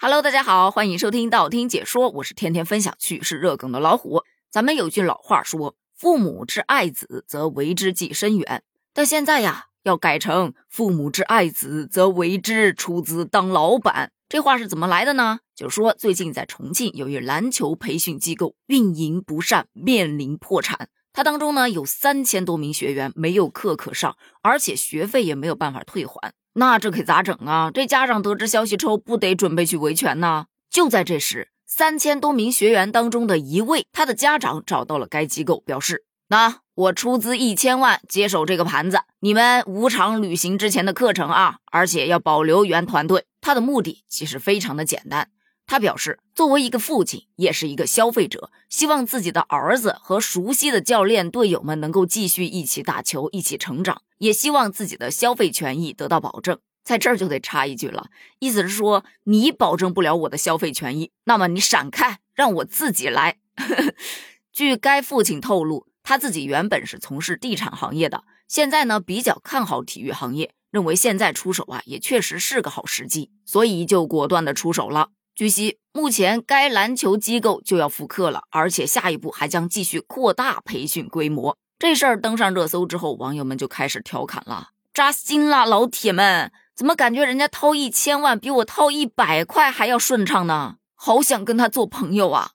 Hello，大家好，欢迎收听道听解说，我是天天分享趣事热梗的老虎。咱们有句老话说，父母之爱子，则为之计深远。但现在呀，要改成父母之爱子，则为之出资当老板。这话是怎么来的呢？就说最近在重庆有一篮球培训机构运营不善，面临破产。它当中呢有三千多名学员没有课可上，而且学费也没有办法退还。那这可咋整啊？这家长得知消息之后，不得准备去维权呢？就在这时，三千多名学员当中的一位，他的家长找到了该机构，表示：那我出资一千万接手这个盘子，你们无偿履行之前的课程啊，而且要保留原团队。他的目的其实非常的简单。他表示，作为一个父亲，也是一个消费者，希望自己的儿子和熟悉的教练队友们能够继续一起打球，一起成长，也希望自己的消费权益得到保证。在这儿就得插一句了，意思是说，你保证不了我的消费权益，那么你闪开，让我自己来。据该父亲透露，他自己原本是从事地产行业的，现在呢比较看好体育行业，认为现在出手啊也确实是个好时机，所以就果断的出手了。据悉，目前该篮球机构就要复课了，而且下一步还将继续扩大培训规模。这事儿登上热搜之后，网友们就开始调侃了：“扎心了，老铁们，怎么感觉人家掏一千万比我掏一百块还要顺畅呢？好想跟他做朋友啊！”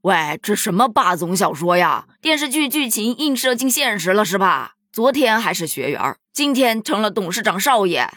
喂，这什么霸总小说呀？电视剧剧情映射进现实了是吧？昨天还是学员，今天成了董事长少爷。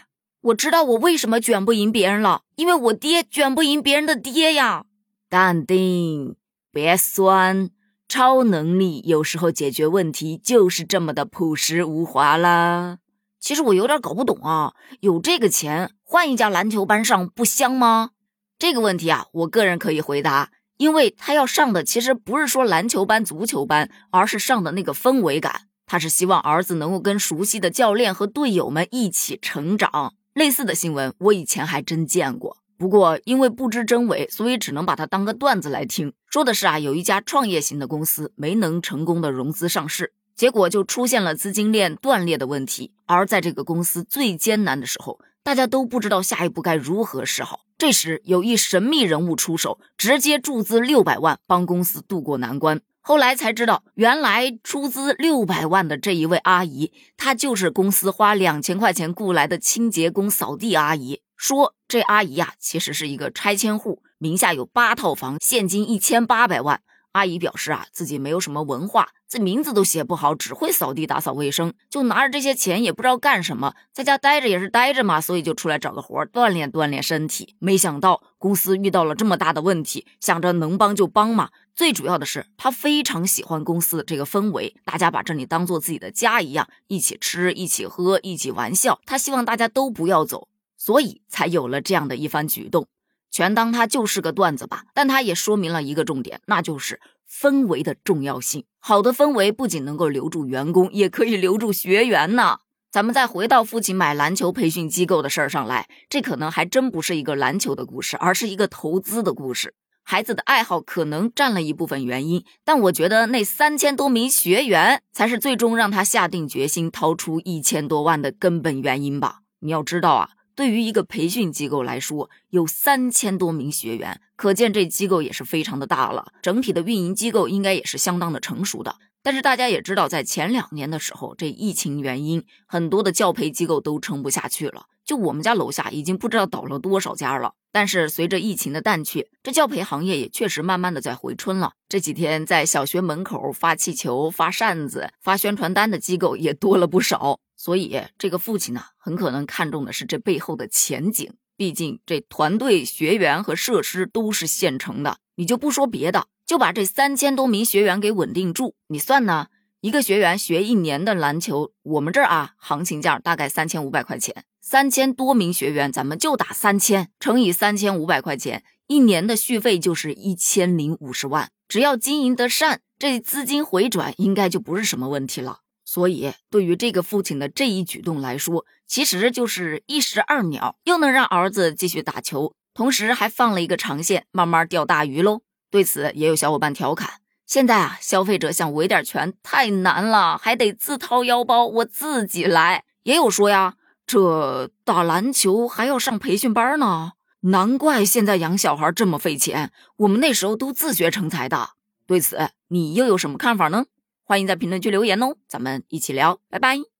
我知道我为什么卷不赢别人了，因为我爹卷不赢别人的爹呀。淡定，别酸，超能力有时候解决问题就是这么的朴实无华啦。其实我有点搞不懂啊，有这个钱换一家篮球班上不香吗？这个问题啊，我个人可以回答，因为他要上的其实不是说篮球班、足球班，而是上的那个氛围感。他是希望儿子能够跟熟悉的教练和队友们一起成长。类似的新闻我以前还真见过，不过因为不知真伪，所以只能把它当个段子来听。说的是啊，有一家创业型的公司没能成功的融资上市，结果就出现了资金链断裂的问题。而在这个公司最艰难的时候，大家都不知道下一步该如何是好。这时有一神秘人物出手，直接注资六百万，帮公司渡过难关。后来才知道，原来出资六百万的这一位阿姨，她就是公司花两千块钱雇来的清洁工、扫地阿姨。说这阿姨呀，其实是一个拆迁户，名下有八套房，现金一千八百万。阿姨表示啊，自己没有什么文化，这名字都写不好，只会扫地、打扫卫生，就拿着这些钱也不知道干什么，在家待着也是待着嘛，所以就出来找个活锻炼锻炼身体。没想到公司遇到了这么大的问题，想着能帮就帮嘛。最主要的是，他非常喜欢公司的这个氛围，大家把这里当做自己的家一样，一起吃，一起喝，一起玩笑。他希望大家都不要走，所以才有了这样的一番举动。全当他就是个段子吧，但他也说明了一个重点，那就是氛围的重要性。好的氛围不仅能够留住员工，也可以留住学员呢。咱们再回到父亲买篮球培训机构的事儿上来，这可能还真不是一个篮球的故事，而是一个投资的故事。孩子的爱好可能占了一部分原因，但我觉得那三千多名学员才是最终让他下定决心掏出一千多万的根本原因吧。你要知道啊，对于一个培训机构来说，有三千多名学员，可见这机构也是非常的大了，整体的运营机构应该也是相当的成熟的。但是大家也知道，在前两年的时候，这疫情原因，很多的教培机构都撑不下去了。就我们家楼下已经不知道倒了多少家了。但是随着疫情的淡去，这教培行业也确实慢慢的在回春了。这几天在小学门口发气球、发扇子、发宣传单的机构也多了不少。所以这个父亲呢，很可能看中的是这背后的前景。毕竟这团队、学员和设施都是现成的，你就不说别的。就把这三千多名学员给稳定住，你算呢？一个学员学一年的篮球，我们这儿啊，行情价大概三千五百块钱。三千多名学员，咱们就打三千乘以三千五百块钱，一年的续费就是一千零五十万。只要经营得善，这资金回转应该就不是什么问题了。所以，对于这个父亲的这一举动来说，其实就是一石二鸟，又能让儿子继续打球，同时还放了一个长线，慢慢钓大鱼喽。对此，也有小伙伴调侃：“现在啊，消费者想维点权太难了，还得自掏腰包，我自己来。”也有说呀，这打篮球还要上培训班呢，难怪现在养小孩这么费钱，我们那时候都自学成才的。对此，你又有什么看法呢？欢迎在评论区留言哦，咱们一起聊，拜拜。